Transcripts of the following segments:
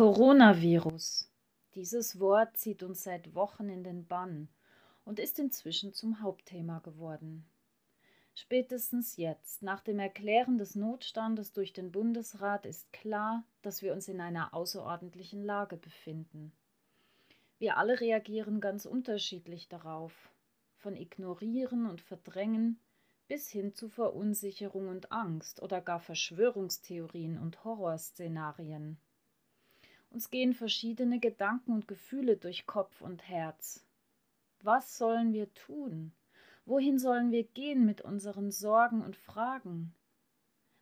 Coronavirus. Dieses Wort zieht uns seit Wochen in den Bann und ist inzwischen zum Hauptthema geworden. Spätestens jetzt, nach dem Erklären des Notstandes durch den Bundesrat, ist klar, dass wir uns in einer außerordentlichen Lage befinden. Wir alle reagieren ganz unterschiedlich darauf, von Ignorieren und Verdrängen bis hin zu Verunsicherung und Angst oder gar Verschwörungstheorien und Horrorszenarien. Uns gehen verschiedene Gedanken und Gefühle durch Kopf und Herz. Was sollen wir tun? Wohin sollen wir gehen mit unseren Sorgen und Fragen?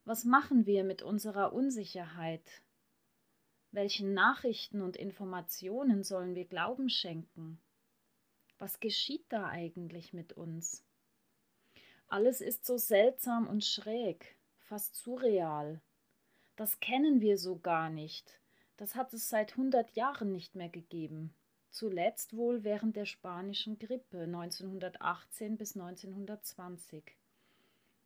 Was machen wir mit unserer Unsicherheit? Welchen Nachrichten und Informationen sollen wir Glauben schenken? Was geschieht da eigentlich mit uns? Alles ist so seltsam und schräg, fast surreal. Das kennen wir so gar nicht. Das hat es seit hundert Jahren nicht mehr gegeben. Zuletzt wohl während der spanischen Grippe 1918 bis 1920.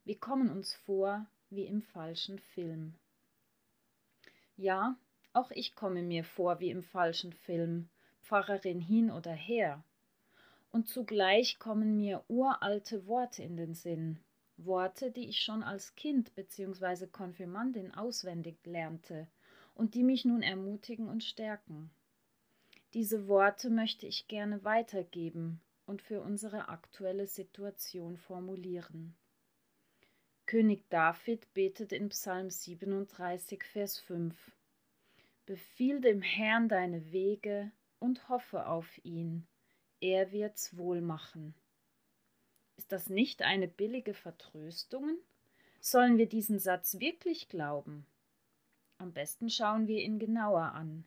Wir kommen uns vor wie im falschen Film. Ja, auch ich komme mir vor wie im falschen Film, Pfarrerin hin oder her und zugleich kommen mir uralte Worte in den Sinn, Worte, die ich schon als Kind bzw. Konfirmandin auswendig lernte und die mich nun ermutigen und stärken. Diese Worte möchte ich gerne weitergeben und für unsere aktuelle Situation formulieren. König David betet in Psalm 37, Vers 5 Befiehl dem Herrn deine Wege und hoffe auf ihn er wird's wohl machen. Ist das nicht eine billige Vertröstung? Sollen wir diesen Satz wirklich glauben? Am besten schauen wir ihn genauer an.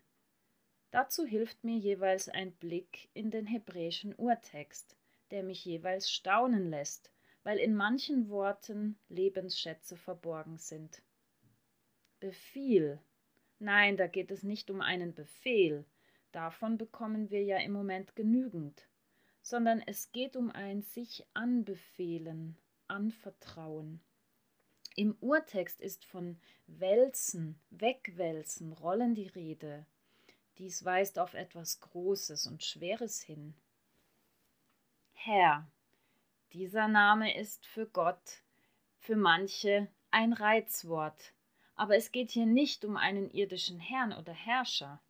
Dazu hilft mir jeweils ein Blick in den hebräischen Urtext, der mich jeweils staunen lässt, weil in manchen Worten Lebensschätze verborgen sind. Befiehl. Nein, da geht es nicht um einen Befehl, Davon bekommen wir ja im Moment genügend, sondern es geht um ein sich anbefehlen, anvertrauen. Im Urtext ist von Wälzen, Wegwälzen, Rollen die Rede. Dies weist auf etwas Großes und Schweres hin. Herr, dieser Name ist für Gott, für manche ein Reizwort, aber es geht hier nicht um einen irdischen Herrn oder Herrscher.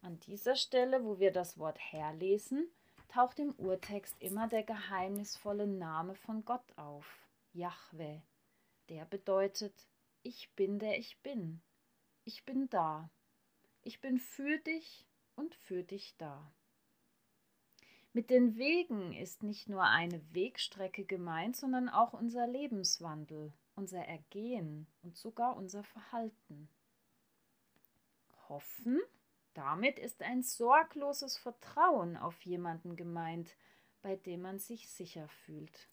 An dieser Stelle, wo wir das Wort Herr lesen, taucht im Urtext immer der geheimnisvolle Name von Gott auf, Jahwe. Der bedeutet, ich bin der ich bin. Ich bin da. Ich bin für dich und für dich da. Mit den Wegen ist nicht nur eine Wegstrecke gemeint, sondern auch unser Lebenswandel, unser Ergehen und sogar unser Verhalten. Hoffen damit ist ein sorgloses Vertrauen auf jemanden gemeint, bei dem man sich sicher fühlt.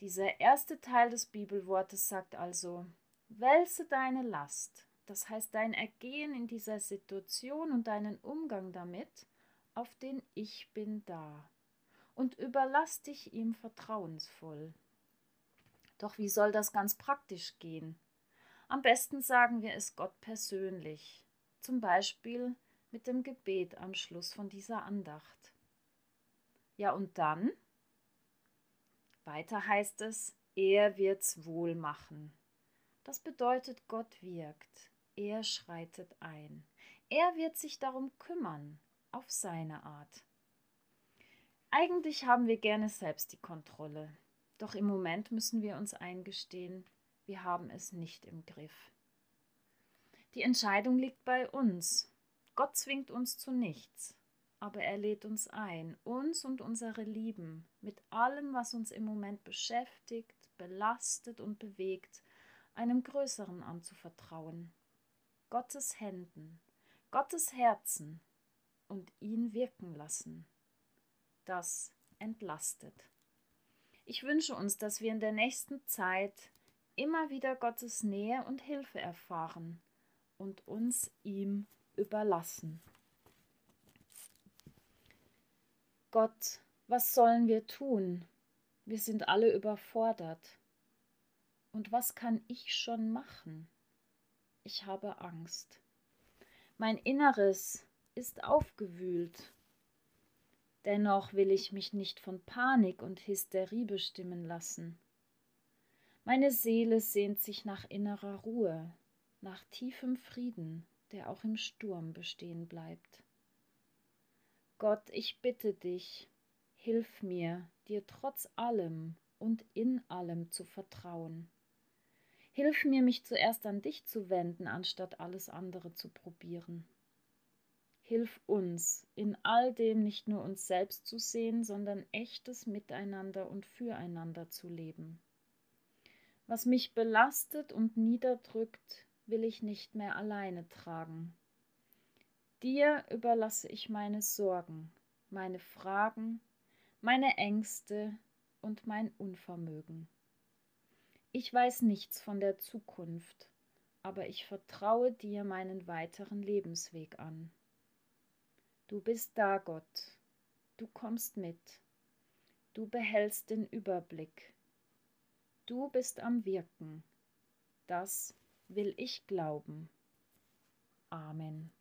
Dieser erste Teil des Bibelwortes sagt also, wälze deine Last, das heißt dein Ergehen in dieser Situation und deinen Umgang damit, auf den Ich bin da und überlass dich ihm vertrauensvoll. Doch wie soll das ganz praktisch gehen? Am besten sagen wir es Gott persönlich, zum Beispiel mit dem Gebet am Schluss von dieser Andacht. Ja, und dann? Weiter heißt es, er wird's wohl machen. Das bedeutet, Gott wirkt, er schreitet ein. Er wird sich darum kümmern, auf seine Art. Eigentlich haben wir gerne selbst die Kontrolle, doch im Moment müssen wir uns eingestehen, wir haben es nicht im Griff. Die Entscheidung liegt bei uns. Gott zwingt uns zu nichts, aber er lädt uns ein, uns und unsere Lieben, mit allem, was uns im Moment beschäftigt, belastet und bewegt, einem Größeren anzuvertrauen. Gottes Händen, Gottes Herzen und ihn wirken lassen. Das entlastet. Ich wünsche uns, dass wir in der nächsten Zeit immer wieder Gottes Nähe und Hilfe erfahren und uns ihm überlassen. Gott, was sollen wir tun? Wir sind alle überfordert. Und was kann ich schon machen? Ich habe Angst. Mein Inneres ist aufgewühlt. Dennoch will ich mich nicht von Panik und Hysterie bestimmen lassen. Meine Seele sehnt sich nach innerer Ruhe, nach tiefem Frieden, der auch im Sturm bestehen bleibt. Gott, ich bitte dich, hilf mir, dir trotz allem und in allem zu vertrauen. Hilf mir, mich zuerst an dich zu wenden, anstatt alles andere zu probieren. Hilf uns, in all dem nicht nur uns selbst zu sehen, sondern echtes Miteinander und Füreinander zu leben. Was mich belastet und niederdrückt, will ich nicht mehr alleine tragen. Dir überlasse ich meine Sorgen, meine Fragen, meine Ängste und mein Unvermögen. Ich weiß nichts von der Zukunft, aber ich vertraue dir meinen weiteren Lebensweg an. Du bist da, Gott. Du kommst mit. Du behältst den Überblick. Du bist am Wirken. Das will ich glauben. Amen.